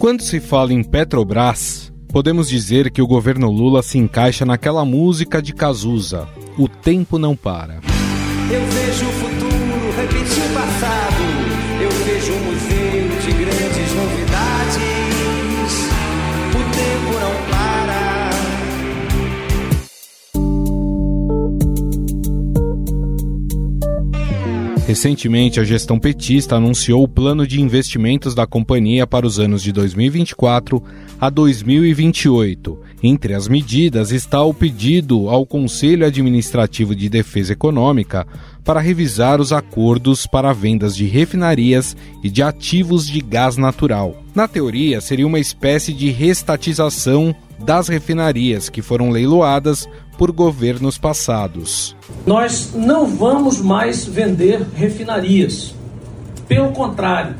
Quando se fala em Petrobras, podemos dizer que o governo Lula se encaixa naquela música de Cazuza, O Tempo Não Para. Eu vejo o futuro repetir o passado, Recentemente, a gestão petista anunciou o plano de investimentos da companhia para os anos de 2024 a 2028. Entre as medidas está o pedido ao Conselho Administrativo de Defesa Econômica para revisar os acordos para vendas de refinarias e de ativos de gás natural. Na teoria, seria uma espécie de restatização das refinarias que foram leiloadas por governos passados. Nós não vamos mais vender refinarias. Pelo contrário,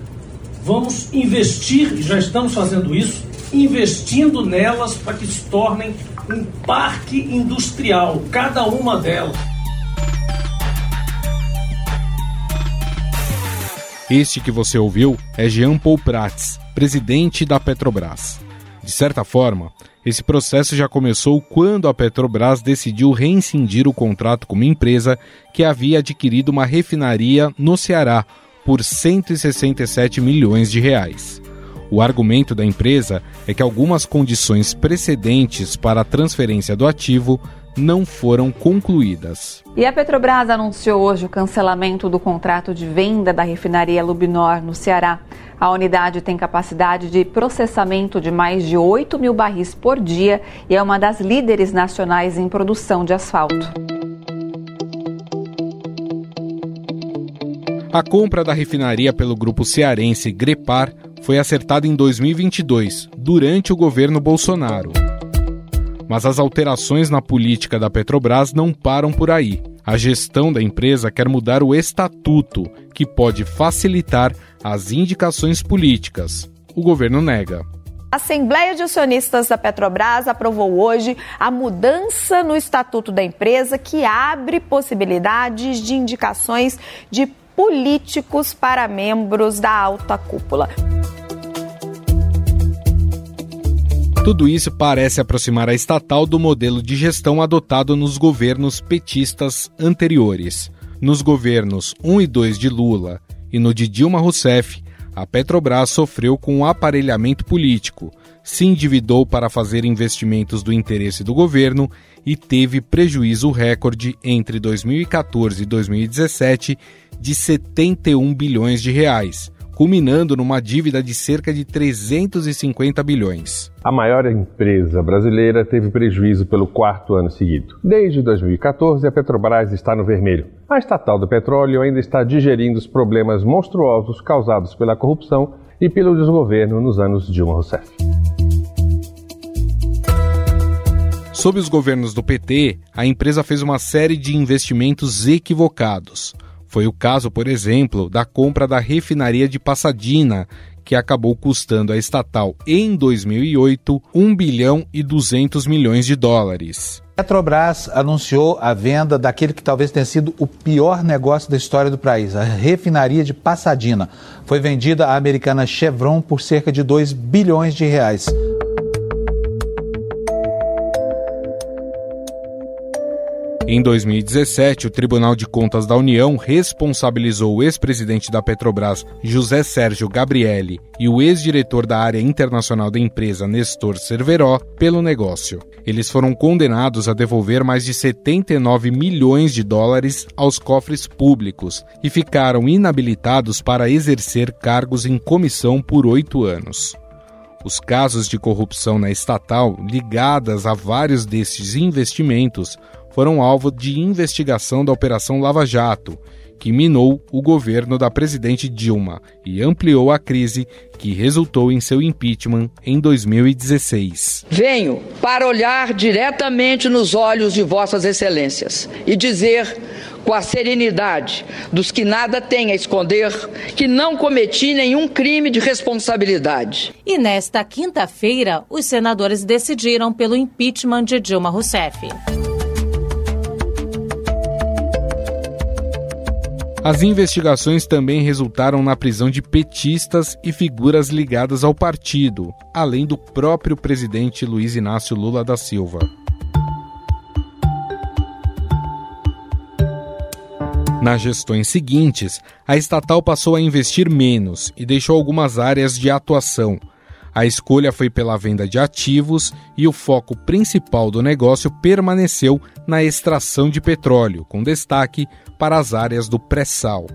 vamos investir, já estamos fazendo isso, investindo nelas para que se tornem um parque industrial, cada uma delas. Este que você ouviu é Jean Paul Prats, presidente da Petrobras. De certa forma, esse processo já começou quando a Petrobras decidiu reincindir o contrato com uma empresa que havia adquirido uma refinaria no Ceará por 167 milhões de reais. O argumento da empresa é que algumas condições precedentes para a transferência do ativo não foram concluídas. E a Petrobras anunciou hoje o cancelamento do contrato de venda da refinaria Lubinor no Ceará. A unidade tem capacidade de processamento de mais de 8 mil barris por dia e é uma das líderes nacionais em produção de asfalto. A compra da refinaria pelo grupo cearense Grepar foi acertada em 2022, durante o governo Bolsonaro. Mas as alterações na política da Petrobras não param por aí. A gestão da empresa quer mudar o estatuto, que pode facilitar as indicações políticas. O governo nega. A Assembleia de Acionistas da Petrobras aprovou hoje a mudança no estatuto da empresa que abre possibilidades de indicações de políticos para membros da alta cúpula. Tudo isso parece aproximar a estatal do modelo de gestão adotado nos governos petistas anteriores. Nos governos 1 e 2 de Lula e no de Dilma Rousseff, a Petrobras sofreu com um aparelhamento político, se endividou para fazer investimentos do interesse do governo e teve prejuízo recorde entre 2014 e 2017 de 71 bilhões de reais, culminando numa dívida de cerca de 350 bilhões. A maior empresa brasileira teve prejuízo pelo quarto ano seguido. Desde 2014, a Petrobras está no vermelho. A estatal do petróleo ainda está digerindo os problemas monstruosos causados pela corrupção e pelo desgoverno nos anos Dilma Rousseff. Sob os governos do PT, a empresa fez uma série de investimentos equivocados. Foi o caso, por exemplo, da compra da refinaria de Passadina, que acabou custando à estatal em 2008 1 bilhão e 200 milhões de dólares. Petrobras anunciou a venda daquele que talvez tenha sido o pior negócio da história do país, a refinaria de Passadina. Foi vendida à americana Chevron por cerca de 2 bilhões de reais. Em 2017, o Tribunal de Contas da União responsabilizou o ex-presidente da Petrobras, José Sérgio Gabrielli, e o ex-diretor da área internacional da empresa, Nestor Cerveró, pelo negócio. Eles foram condenados a devolver mais de 79 milhões de dólares aos cofres públicos e ficaram inabilitados para exercer cargos em comissão por oito anos. Os casos de corrupção na estatal ligadas a vários destes investimentos foram alvo de investigação da Operação Lava Jato, que minou o governo da presidente Dilma e ampliou a crise que resultou em seu impeachment em 2016. Venho para olhar diretamente nos olhos de Vossas Excelências e dizer com a serenidade dos que nada têm a esconder, que não cometi nenhum crime de responsabilidade. E nesta quinta-feira, os senadores decidiram pelo impeachment de Dilma Rousseff. As investigações também resultaram na prisão de petistas e figuras ligadas ao partido, além do próprio presidente Luiz Inácio Lula da Silva. Nas gestões seguintes, a estatal passou a investir menos e deixou algumas áreas de atuação. A escolha foi pela venda de ativos e o foco principal do negócio permaneceu na extração de petróleo, com destaque para as áreas do pré-sal.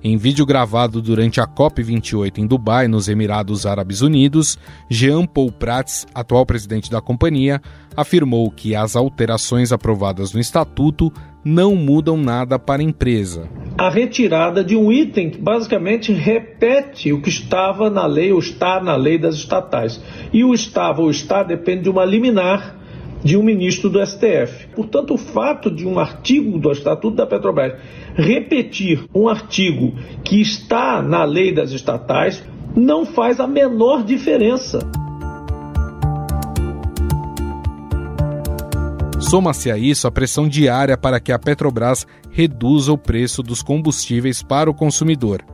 Em vídeo gravado durante a COP28 em Dubai, nos Emirados Árabes Unidos, Jean Paul Prats, atual presidente da companhia, afirmou que as alterações aprovadas no estatuto não mudam nada para a empresa. A retirada de um item que basicamente repete o que estava na lei ou está na lei das estatais. E o estava ou está depende de uma liminar de um ministro do STF. Portanto, o fato de um artigo do Estatuto da Petrobras repetir um artigo que está na lei das estatais não faz a menor diferença. Soma-se a isso a pressão diária para que a Petrobras reduza o preço dos combustíveis para o consumidor.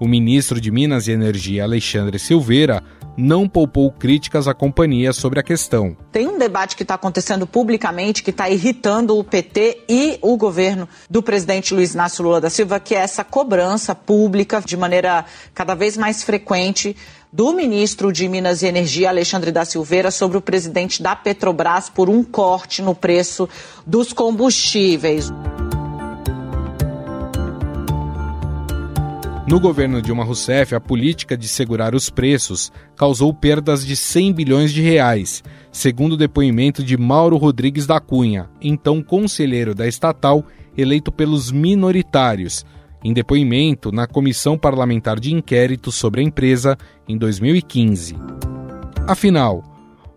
O ministro de Minas e Energia, Alexandre Silveira, não poupou críticas à companhia sobre a questão. Tem um debate que está acontecendo publicamente que está irritando o PT e o governo do presidente Luiz Inácio Lula da Silva, que é essa cobrança pública de maneira cada vez mais frequente do ministro de Minas e Energia, Alexandre da Silveira, sobre o presidente da Petrobras por um corte no preço dos combustíveis. No governo Dilma Rousseff, a política de segurar os preços causou perdas de 100 bilhões de reais, segundo o depoimento de Mauro Rodrigues da Cunha, então conselheiro da estatal, eleito pelos minoritários, em depoimento na Comissão Parlamentar de Inquérito sobre a empresa em 2015. Afinal,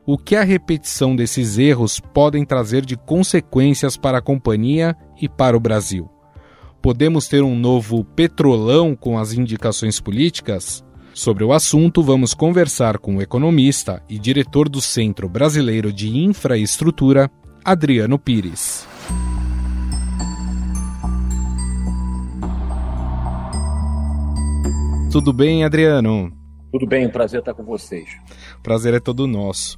o que a repetição desses erros podem trazer de consequências para a companhia e para o Brasil? Podemos ter um novo petrolão com as indicações políticas? Sobre o assunto, vamos conversar com o economista e diretor do Centro Brasileiro de Infraestrutura, Adriano Pires. Tudo bem, Adriano? Tudo bem, prazer estar com vocês. Prazer é todo nosso.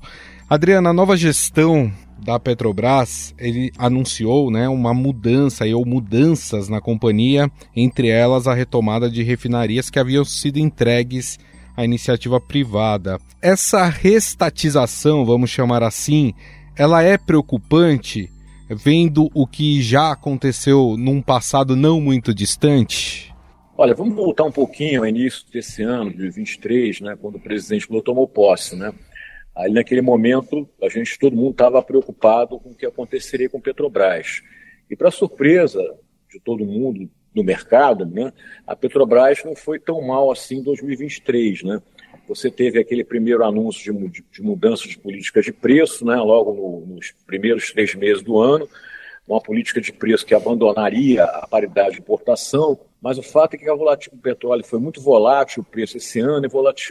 Adriano, a nova gestão da Petrobras, ele anunciou né, uma mudança ou mudanças na companhia, entre elas a retomada de refinarias que haviam sido entregues à iniciativa privada. Essa restatização, vamos chamar assim, ela é preocupante, vendo o que já aconteceu num passado não muito distante? Olha, vamos voltar um pouquinho ao início desse ano, de 2023, né, quando o presidente Lula tomou posse, né? Aí naquele momento, a gente, todo mundo estava preocupado com o que aconteceria com Petrobras. E para surpresa de todo mundo no mercado, né, a Petrobras não foi tão mal assim em 2023, né? Você teve aquele primeiro anúncio de, de mudança de políticas de preço, né, logo no, nos primeiros três meses do ano, uma política de preço que abandonaria a paridade de importação, mas o fato é que do petróleo foi muito volátil, o preço esse ano,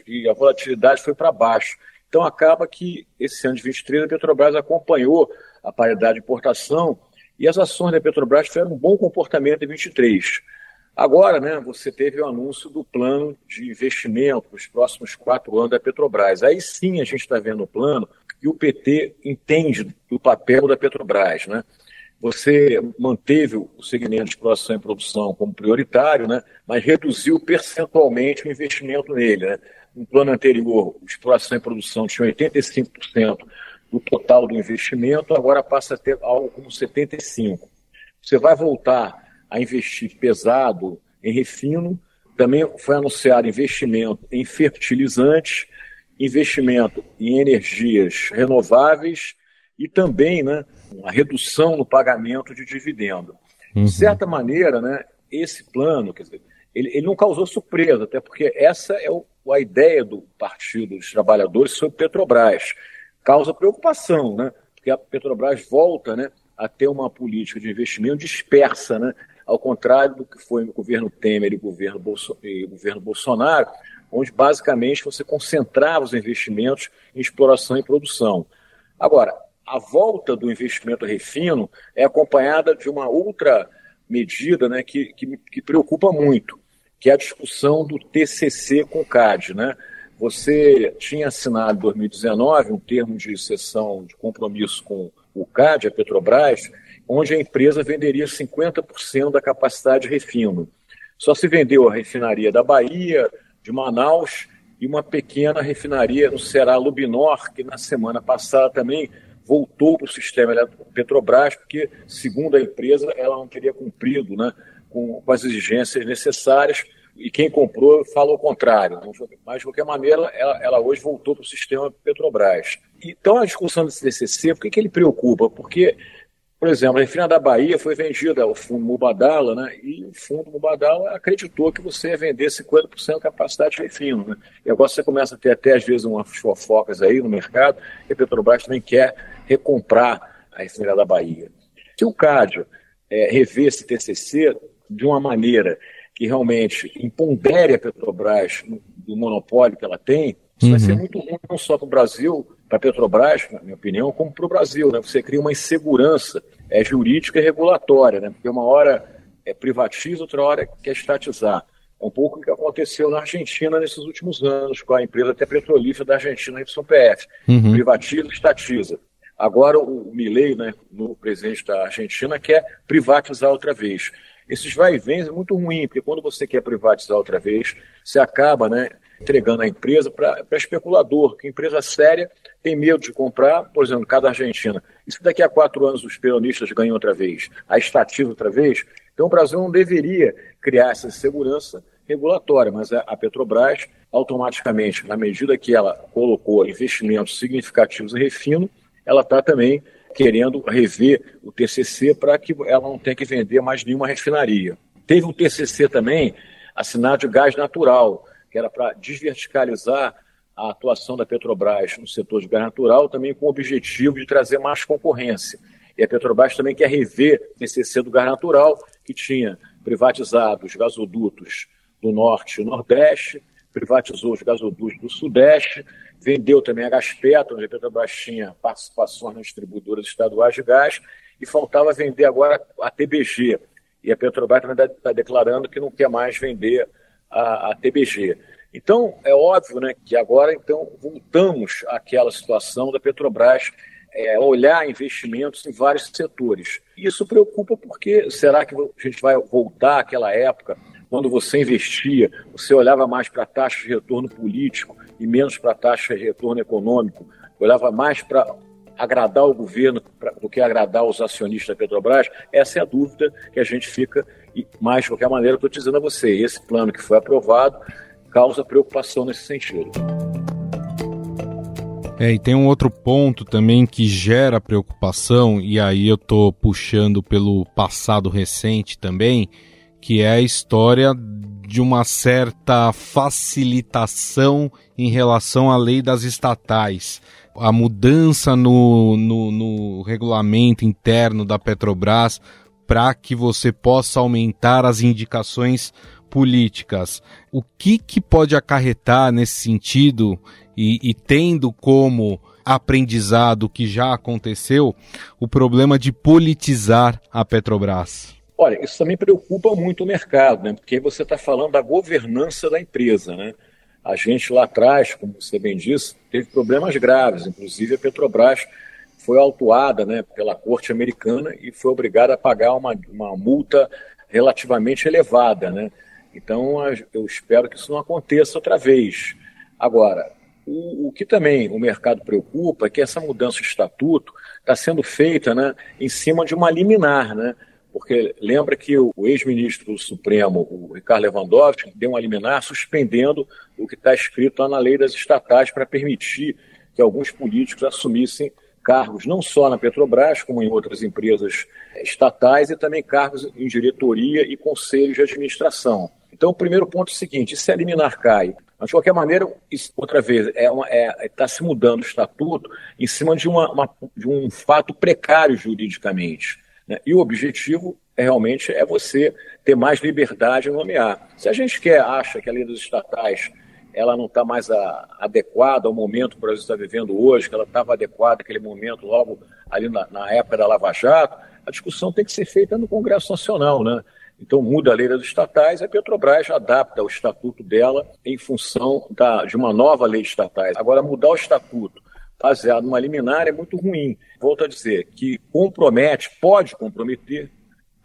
e a volatilidade foi para baixo. Então acaba que esse ano de 23 a Petrobras acompanhou a paridade de importação e as ações da Petrobras tiveram um bom comportamento em 23. Agora, né, você teve o anúncio do plano de investimento para os próximos quatro anos da Petrobras. Aí sim a gente está vendo o plano e o PT entende do papel da Petrobras. Né? Você manteve o segmento de exploração e produção como prioritário, né, mas reduziu percentualmente o investimento nele. Né? No plano anterior, exploração e produção tinham 85% do total do investimento, agora passa a ter algo como 75%. Você vai voltar a investir pesado em refino, também foi anunciado investimento em fertilizantes, investimento em energias renováveis e também né, a redução no pagamento de dividendo. Uhum. De certa maneira, né, esse plano, quer dizer, ele, ele não causou surpresa, até porque essa é o, a ideia do Partido dos Trabalhadores sobre Petrobras. Causa preocupação, né? Porque a Petrobras volta né, a ter uma política de investimento dispersa, né? Ao contrário do que foi no governo Temer e governo, Bolso e governo Bolsonaro, onde basicamente você concentrava os investimentos em exploração e produção. Agora, a volta do investimento refino é acompanhada de uma outra medida né, que, que, que preocupa muito, que é a discussão do TCC com o CAD. Né? Você tinha assinado em 2019 um termo de cessão de compromisso com o CAD, a Petrobras, onde a empresa venderia 50% da capacidade de refino. Só se vendeu a refinaria da Bahia, de Manaus e uma pequena refinaria no Ceará Lubinor, que na semana passada também voltou para o sistema Petrobras, porque, segundo a empresa, ela não teria cumprido né, com, com as exigências necessárias e quem comprou fala o contrário. Mas, de qualquer maneira, ela, ela hoje voltou para o sistema Petrobras. Então, a discussão desse DCC, por que, que ele preocupa? Porque, por exemplo, a refinaria da Bahia foi vendida ao fundo Mubadala, né? e o fundo Mubadala acreditou que você ia vender 50% da capacidade de refino. Né? E agora você começa a ter até, às vezes, umas fofocas aí no mercado, e a Petrobras também quer recomprar a refinaria da Bahia. Se o Cádio é, rever esse TCC de uma maneira que realmente impondere a Petrobras do monopólio que ela tem, isso uhum. vai ser uhum. muito ruim não só para o Brasil, para a Petrobras, na minha opinião, como para o Brasil. Né? Você cria uma insegurança é, jurídica e regulatória, né? porque uma hora é, privatiza, outra hora quer estatizar. É um pouco o que aconteceu na Argentina nesses últimos anos, com a empresa até petrolífera da Argentina, YPF. Uhum. Privatiza, estatiza. Agora o Milei, né, no presidente da Argentina, quer privatizar outra vez. Esses vai e vem é muito ruim, porque quando você quer privatizar outra vez, você acaba né, entregando a empresa para especulador, que empresa séria tem medo de comprar, por exemplo, cada Argentina. E se daqui a quatro anos os peronistas ganham outra vez, a estatiza outra vez, então o Brasil não deveria criar essa segurança regulatória, mas a Petrobras, automaticamente, na medida que ela colocou investimentos significativos em refino, ela está também querendo rever o TCC para que ela não tenha que vender mais nenhuma refinaria. Teve um TCC também assinado de gás natural, que era para desverticalizar a atuação da Petrobras no setor de gás natural, também com o objetivo de trazer mais concorrência. E a Petrobras também quer rever o TCC do gás natural, que tinha privatizado os gasodutos do Norte e Nordeste, privatizou os gasodutos do Sudeste, vendeu também a Gaspetro, onde a Petrobras tinha participações nas distribuidoras estaduais de gás, e faltava vender agora a TBG. E a Petrobras também está declarando que não quer mais vender a, a, TBG. Então, é óbvio né, que agora então voltamos àquela situação da Petrobras é, olhar investimentos em vários setores. Isso preocupa porque será que a gente vai voltar àquela época quando você investia, você olhava mais para a taxa de retorno político e menos para a taxa de retorno econômico, olhava mais para agradar o governo pra, do que agradar os acionistas da Petrobras? Essa é a dúvida que a gente fica, mais de qualquer maneira, estou dizendo a você, esse plano que foi aprovado causa preocupação nesse sentido. É, e tem um outro ponto também que gera preocupação, e aí eu estou puxando pelo passado recente também, que é a história de uma certa facilitação em relação à lei das estatais. A mudança no, no, no regulamento interno da Petrobras para que você possa aumentar as indicações políticas. O que, que pode acarretar nesse sentido e, e tendo como aprendizado que já aconteceu o problema de politizar a Petrobras? Olha, isso também preocupa muito o mercado, né? porque você está falando da governança da empresa. Né? A gente lá atrás, como você bem disse, teve problemas graves, inclusive a Petrobras foi autuada né, pela corte americana e foi obrigada a pagar uma, uma multa relativamente elevada. Né? Então, eu espero que isso não aconteça outra vez. Agora, o, o, que também o mercado preocupa é que essa mudança de estatuto está sendo feita né, em cima de uma liminar. Né? porque lembra que o ex-ministro do Supremo, o Ricardo Lewandowski, deu uma liminar suspendendo o que está escrito lá na lei das estatais para permitir que alguns políticos assumissem cargos não só na Petrobras, como em outras empresas estatais, e também cargos em diretoria e conselhos de administração. Então, o primeiro ponto é o seguinte: se a liminar cai, mas de qualquer maneira, outra vez, está é, é, tá se mudando o estatuto em cima de, uma, uma, de um fato precário juridicamente. Né? E o objetivo é, realmente é você ter mais liberdade em nomear. Se a gente quer, acha que a lei dos estatais ela não está mais a, adequada ao momento que o Brasil está vivendo hoje, que ela estava adequada naquele momento, logo ali na, na, época da Lava Jato, a discussão tem que ser feita no Congresso Nacional, né? Então muda a lei das estatais, a Petrobras adapta o estatuto dela em função da, de uma nova lei de estatais. Agora, mudar o estatuto baseado numa liminar é muito ruim. Volto a dizer que compromete, pode comprometer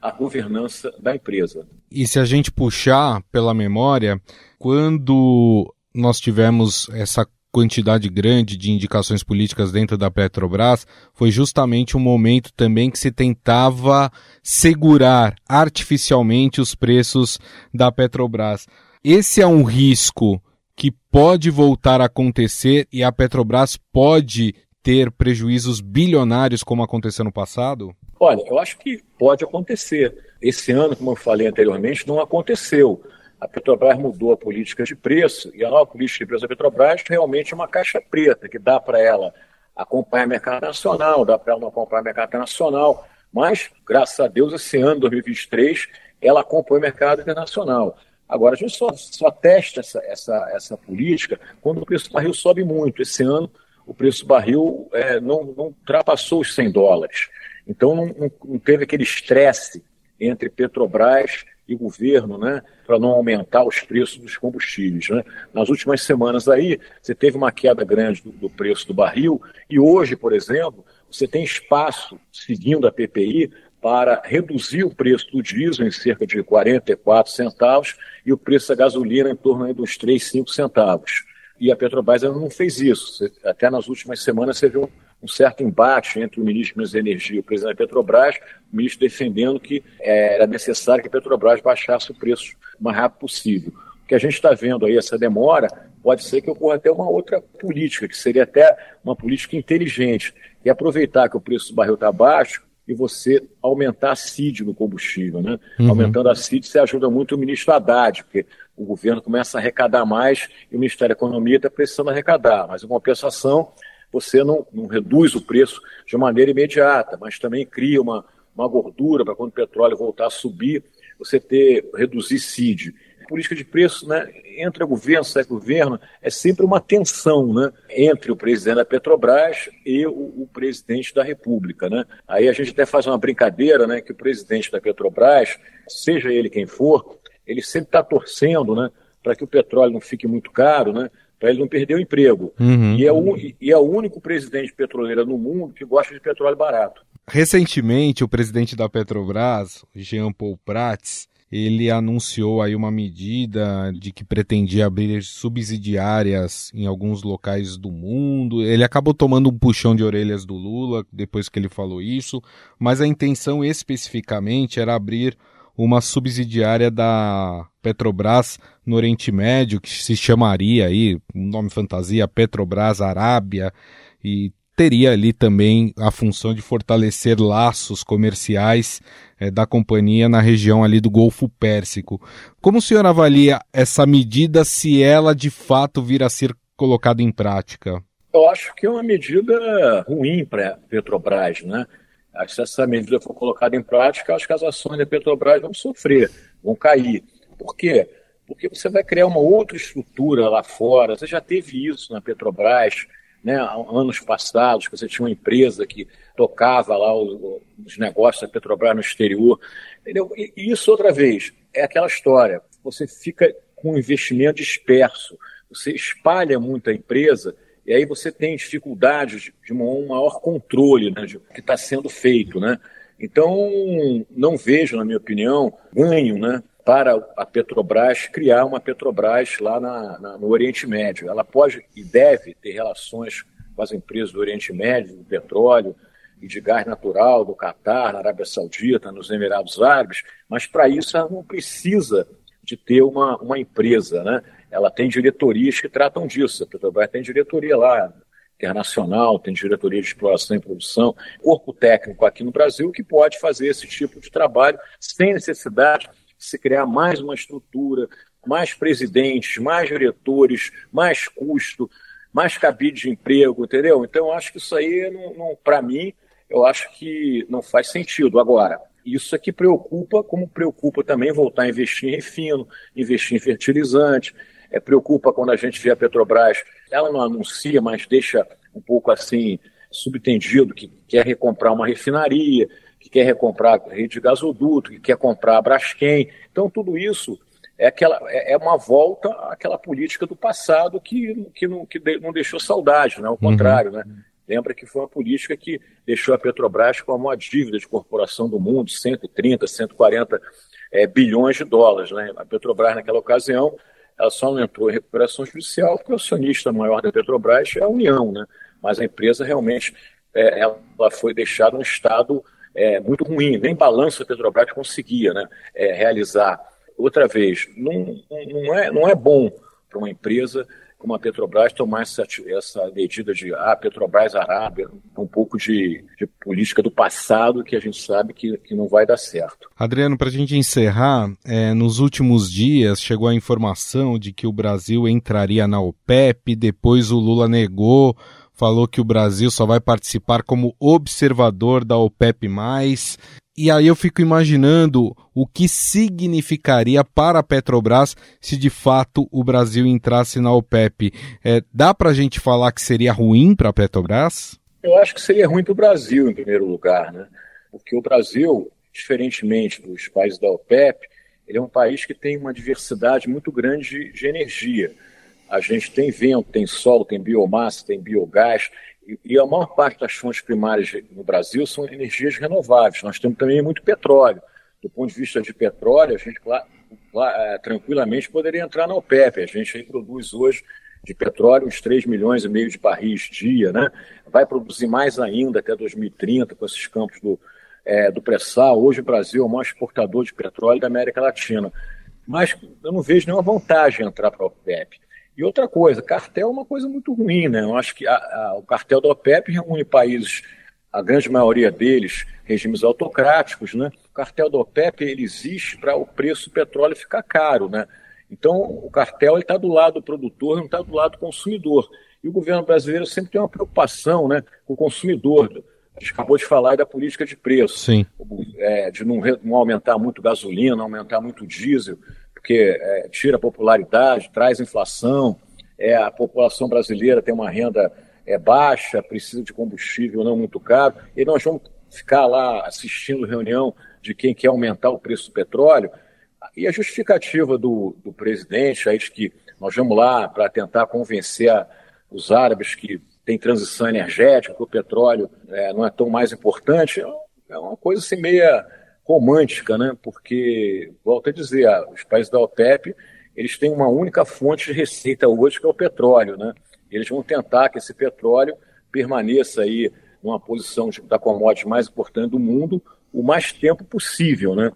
a governança da empresa. E se a gente puxar pela memória, quando nós tivemos essa quantidade grande de indicações políticas dentro da Petrobras, foi justamente um momento também que se tentava segurar artificialmente os preços da Petrobras. Esse é um risco que pode voltar a acontecer e a Petrobras pode ter prejuízos bilionários como aconteceu no passado? Olha, eu acho que pode acontecer. Esse ano, como eu falei anteriormente, não aconteceu. A Petrobras mudou a política de preço e a nova política de preço da Petrobras realmente é uma caixa preta que dá para ela acompanhar o mercado nacional, dá para ela não acompanhar o mercado internacional, mas, graças a Deus, esse ano, 2023, ela acompanha o mercado internacional. Agora, a gente só, só testa essa, essa, essa política quando o preço do barril sobe muito. Esse ano, o preço do barril é, não, não ultrapassou os 100 dólares. Então não, não, teve aquele estresse entre Petrobras e governo, né, para não aumentar os preços dos combustíveis. Né? Nas últimas semanas aí, você teve uma queda grande do, do, preço do barril e hoje, por exemplo, você tem espaço, seguindo a PPI, para reduzir o preço do diesel em cerca de 44 centavos e o preço da gasolina em torno dos 3, 5 centavos. E a Petrobras ainda não fez isso. Até nas últimas semanas você viu um certo embate entre o ministro da Energia e o presidente da Petrobras, o ministro defendendo que é, era necessário que a Petrobras baixasse o preço o mais rápido possível. O que a gente está vendo aí, essa demora, pode ser que ocorra até uma outra política, que seria até uma política inteligente, e aproveitar que o preço do barril está baixo e você aumentar a CID no combustível. Né? Uhum. Aumentando a CID, você ajuda muito o ministro Haddad, porque o governo começa a arrecadar mais e o Ministério da Economia está precisando arrecadar. Mas, em compensação, você não, não reduz o preço de maneira imediata, mas também cria uma, uma gordura para quando o petróleo voltar a subir, você ter reduzir CID. política de preço, né, entre o governo, sai governo, é sempre uma tensão, né, entre o presidente da Petrobras e o, o, presidente da República, né. Aí a gente até faz uma brincadeira, né, que o presidente da Petrobras, seja ele quem for, ele sempre está torcendo, né, para que o petróleo não fique muito caro, né, para ele não perder o emprego. Uhum. E, é o, e é o único presidente petroleiro no mundo que gosta de petróleo barato. Recentemente, o presidente da Petrobras, Jean Paul Prats, ele anunciou aí uma medida de que pretendia abrir subsidiárias em alguns locais do mundo. Ele acabou tomando um puxão de orelhas do Lula depois que ele falou isso, mas a intenção especificamente era abrir uma subsidiária da Petrobras no Oriente Médio, que se chamaria aí, um nome fantasia, Petrobras Arábia, e teria ali também a função de fortalecer laços comerciais é, da companhia na região ali do Golfo Pérsico. Como o senhor avalia essa medida se ela de fato vir a ser colocada em prática? Eu acho que é uma medida ruim para a Petrobras, né? Se essa medida for colocada em prática, acho que as ações da Petrobras vão sofrer, vão cair. Por quê? Porque você vai criar uma outra estrutura lá fora. Você já teve isso na Petrobras, né, anos passados, que você tinha uma empresa que tocava lá os, os negócios da Petrobras no exterior. Entendeu? E, isso, outra vez, é aquela história. Você fica com um investimento disperso, você espalha muito a empresa e aí você tem dificuldades de um maior controle né, de que está sendo feito. Né? Então, não vejo, na minha opinião, ganho né, para a Petrobras criar uma Petrobras lá na, na, no Oriente Médio. Ela pode e deve ter relações com as empresas do Oriente Médio, do petróleo e de gás natural, do Catar, na Arábia Saudita, nos Emirados Árabes, mas para isso ela não precisa de ter uma, uma empresa, né? Ela tem diretorias que tratam disso. A Petrobras tem diretoria lá, internacional, tem diretoria de exploração e produção, corpo técnico aqui no Brasil que pode fazer esse tipo de trabalho sem necessidade de se criar mais uma estrutura, mais presidentes, mais diretores, mais custo, mais cabide de emprego, entendeu? Então, acho que isso aí, não, não para mim, eu acho que não faz sentido. Agora, isso é que preocupa, como preocupa também voltar a investir em refino, investir em fertilizante, é, preocupa quando a gente vê a Petrobras, ela não anuncia, mas deixa um pouco assim subtendido que quer recomprar uma refinaria, que quer recomprar a rede de gasoduto, que quer comprar a Braskem. Então, tudo isso é, aquela, é, é uma volta àquela política do passado que, que, não, que não deixou saudade, né? ao uhum. contrário. Né? Lembra que foi uma política que deixou a Petrobras com a maior dívida de corporação do mundo, 130, 140 é, bilhões de dólares. Né? A Petrobras, naquela ocasião, ela só não entrou em recuperação judicial porque o acionista maior da Petrobras é a União, né? mas a empresa realmente é, ela foi deixada em um estado é, muito ruim, nem balanço a Petrobras conseguia né, é, realizar. Outra vez, não, não, é, não é bom para uma empresa como a Petrobras tomar essa, essa medida de ah, Petrobras Arábia, um pouco de, de, política do passado que a gente sabe que, que não vai dar certo. Adriano, para a gente encerrar, é, nos últimos dias chegou a informação de que o Brasil entraria na OPEP, depois o Lula negou falou que o Brasil só vai participar como observador da OPEP+. E aí eu fico imaginando o que significaria para a Petrobras se de fato o Brasil entrasse na OPEP. É, dá para a gente falar que seria ruim para a Petrobras? Eu acho que seria ruim para o Brasil, em primeiro lugar, né? Porque o Brasil, diferentemente dos países da OPEP, ele é um país que tem uma diversidade muito grande de energia. A gente tem vento, tem sol, tem biomassa, tem biogás, e, a maior parte das fontes primárias no Brasil são energias renováveis. Nós temos também muito petróleo. Do ponto de vista de petróleo, a gente é, tranquilamente poderia entrar na OPEP. A gente aí produz hoje de petróleo uns 3 milhões e meio de barris dia, né? Vai produzir mais ainda até 2030 com esses campos do, é, do pré-sal. Hoje o Brasil é o maior exportador de petróleo da América Latina. Mas eu não vejo nenhuma vantagem em entrar para a OPEP. E outra coisa, cartel é uma coisa muito ruim, né? Eu acho que a, a, o cartel da OPEP reúne países, a grande maioria deles, regimes autocráticos, né? O cartel da OPEP ele existe para o preço do petróleo ficar caro, né? Então, o cartel está do lado do produtor, não está do lado do consumidor. E o governo brasileiro sempre tem uma preocupação né, com o consumidor. A gente acabou de falar da política de preço, Sim. É, de não, não, aumentar muito gasolina, aumentar muito diesel porque é, tira popularidade, traz inflação, é, a população brasileira tem uma renda é, baixa, precisa de combustível não muito caro, e nós vamos ficar lá assistindo reunião de quem quer aumentar o preço do petróleo. E a justificativa do, do presidente aí de que nós vamos lá para tentar convencer a, os árabes que tem transição energética, que o petróleo é, não é tão mais importante, é uma coisa assim meia romântica, né? porque, volto a dizer, os países da OPEP eles têm uma única fonte de receita hoje, que é o petróleo. Né? Eles vão tentar que esse petróleo permaneça aí numa posição de, da commodity mais importante do mundo o mais tempo possível. Né?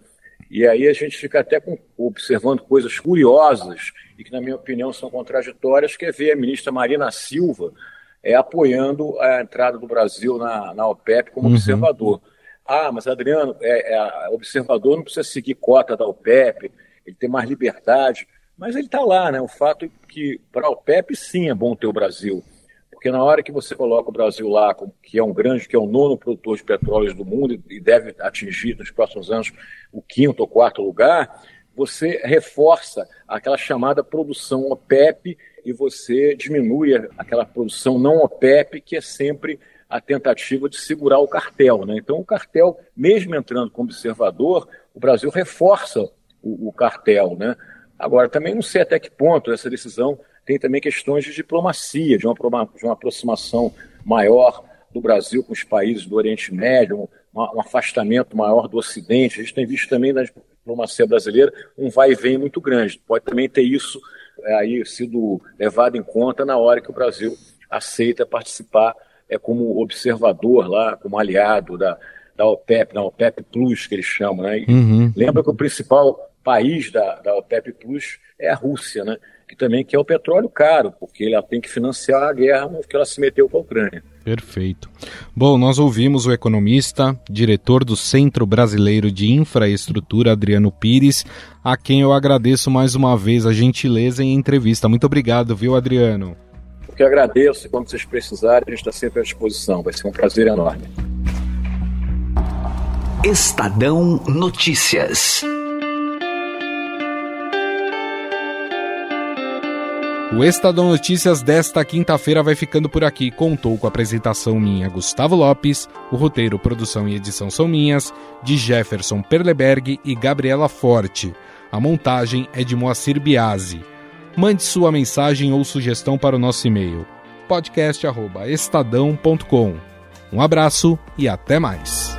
E aí a gente fica até com, observando coisas curiosas e que, na minha opinião, são contraditórias, que é ver a ministra Marina Silva é, apoiando a entrada do Brasil na, na OPEP como uhum. observador. Ah, mas Adriano, é, é, observador não precisa seguir cota da OPEP, ele tem mais liberdade. Mas ele está lá, né? O fato é que para a OPEP sim é bom ter o Brasil. Porque na hora que você coloca o Brasil lá, que é um grande, que é o nono produtor de petróleo do mundo e deve atingir nos próximos anos o quinto ou quarto lugar, você reforça aquela chamada produção OPEP e você diminui aquela produção não OPEP, que é sempre a tentativa de segurar o cartel. Né? Então, o cartel, mesmo entrando como observador, o Brasil reforça o, o cartel. Né? Agora, também não sei até que ponto essa decisão tem também questões de diplomacia, de uma, de uma aproximação maior do Brasil com os países do Oriente Médio, um, um afastamento maior do Ocidente. A gente tem visto também na diplomacia brasileira um vai e vem muito grande. Pode também ter isso é, aí sido levado em conta na hora que o Brasil aceita participar é como observador lá, como aliado da, da OPEP, da OPEP Plus, que eles chamam. Né? Uhum. Lembra que o principal país da, da OPEP Plus é a Rússia, né? que também quer o petróleo caro, porque ela tem que financiar a guerra que ela se meteu com a Ucrânia. Perfeito. Bom, nós ouvimos o economista, diretor do Centro Brasileiro de Infraestrutura, Adriano Pires, a quem eu agradeço mais uma vez a gentileza em entrevista. Muito obrigado, viu, Adriano? Que agradeço e quando vocês precisarem, a gente está sempre à disposição. Vai ser um prazer enorme. Estadão Notícias. O Estadão Notícias desta quinta-feira vai ficando por aqui. Contou com a apresentação minha, Gustavo Lopes. O roteiro, produção e edição são minhas, de Jefferson Perleberg e Gabriela Forte. A montagem é de Moacir Biasi. Mande sua mensagem ou sugestão para o nosso e-mail podcast@estadão.com. Um abraço e até mais.